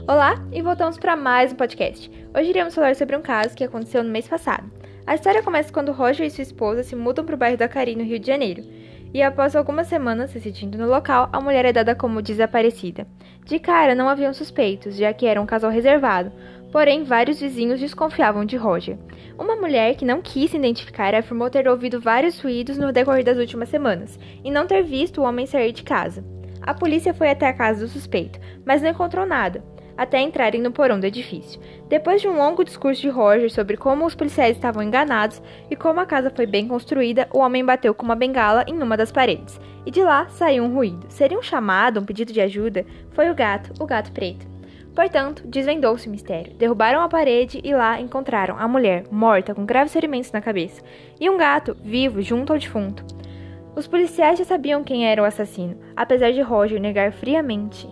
Olá e voltamos para mais um podcast. Hoje iremos falar sobre um caso que aconteceu no mês passado. A história começa quando Roger e sua esposa se mudam para o bairro da Cari, no Rio de Janeiro. E após algumas semanas residindo no local, a mulher é dada como desaparecida. De cara, não haviam suspeitos, já que era um casal reservado, porém vários vizinhos desconfiavam de Roger. Uma mulher que não quis se identificar afirmou ter ouvido vários ruídos no decorrer das últimas semanas e não ter visto o homem sair de casa. A polícia foi até a casa do suspeito, mas não encontrou nada até entrarem no porão do edifício. Depois de um longo discurso de Roger sobre como os policiais estavam enganados e como a casa foi bem construída, o homem bateu com uma bengala em uma das paredes. E de lá saiu um ruído. Seria um chamado, um pedido de ajuda? Foi o gato, o gato preto. Portanto, desvendou-se o mistério. Derrubaram a parede e lá encontraram a mulher, morta, com graves ferimentos na cabeça, e um gato, vivo, junto ao defunto. Os policiais já sabiam quem era o assassino, apesar de Roger negar friamente